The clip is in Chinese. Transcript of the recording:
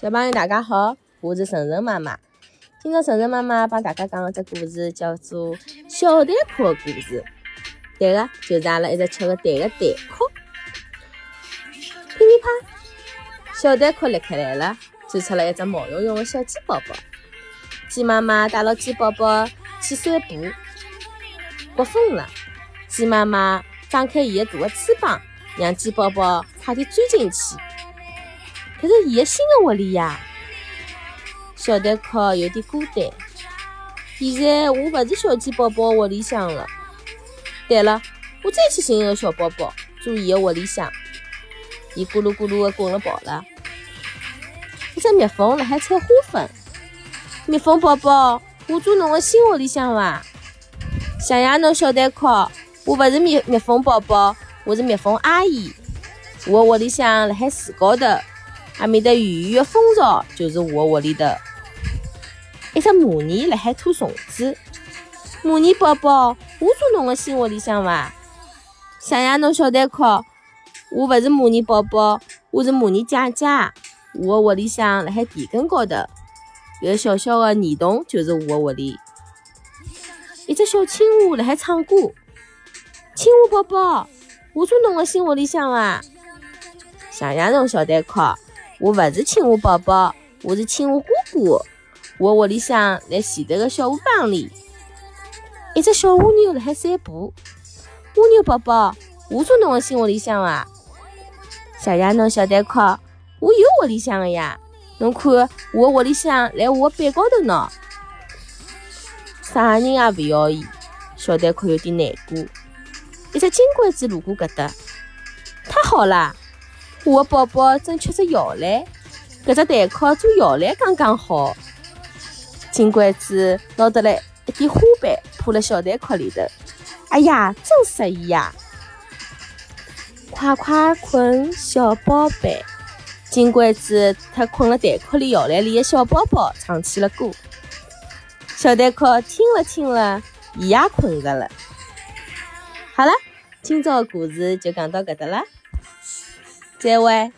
小朋友大家好，我是晨晨妈妈。今朝晨晨妈妈帮大家讲个只故事，叫做《小蛋壳》的故事。对个，就是阿拉一直吃个蛋的蛋壳。噼里啪，小蛋壳裂开来了，钻出了一只毛茸茸的小鸡宝宝。鸡妈妈带牢鸡宝宝去散步，刮风了。鸡妈妈张开伊的大个翅膀，让鸡宝宝快点钻进去。搿是伊的新的窝里呀，小蛋壳有点孤单。现在我勿是小鸡宝宝窝里向了。对了，我再去寻一个小宝宝住伊的窝里向。伊咕噜咕噜的滚了跑了。一只蜜蜂辣海采花粉。蜜蜂宝宝，我住侬的新窝里向伐？谢谢侬，小蛋壳。我勿是蜜蜜蜂宝宝，我是蜜蜂阿姨。我的窝里向辣海树高头。阿面的远远的蜂巢就是我的窝里头，一只蚂蚁辣海吐虫子。蚂蚁宝宝，我住侬的新窝里向伐？谢谢侬，小蛋壳。我勿是蚂蚁宝宝，我是蚂蚁姐姐。我的窝里向辣海田埂高头，有小小的泥洞就是我的窝里。一只小青蛙辣海唱歌。青蛙宝宝，我住侬的新窝里向伐？谢谢侬，小蛋壳。我勿是青蛙宝宝，我是青蛙哥哥。我窝里向在前头个小河浜里，一只小蜗牛辣海散步。蜗牛宝宝，我住侬个新窝里向伐？谢谢侬，小蛋壳。我有窝里向个呀，侬看我窝里向辣我个背高头呢。啥人也勿要伊，小蛋壳有点难过。一只金龟子路过搿搭，太好了！我的宝宝正吃着摇篮，搿只蛋壳做摇篮刚刚好。金龟子拿得来一点花瓣铺辣小蛋壳里头，哎呀，真适意呀！快快困，小宝贝。金龟子特困了蛋壳里摇篮里的小宝宝唱起了歌。小蛋壳听了听了，伊也困着了。好了，今朝的故事就讲到搿搭了。这位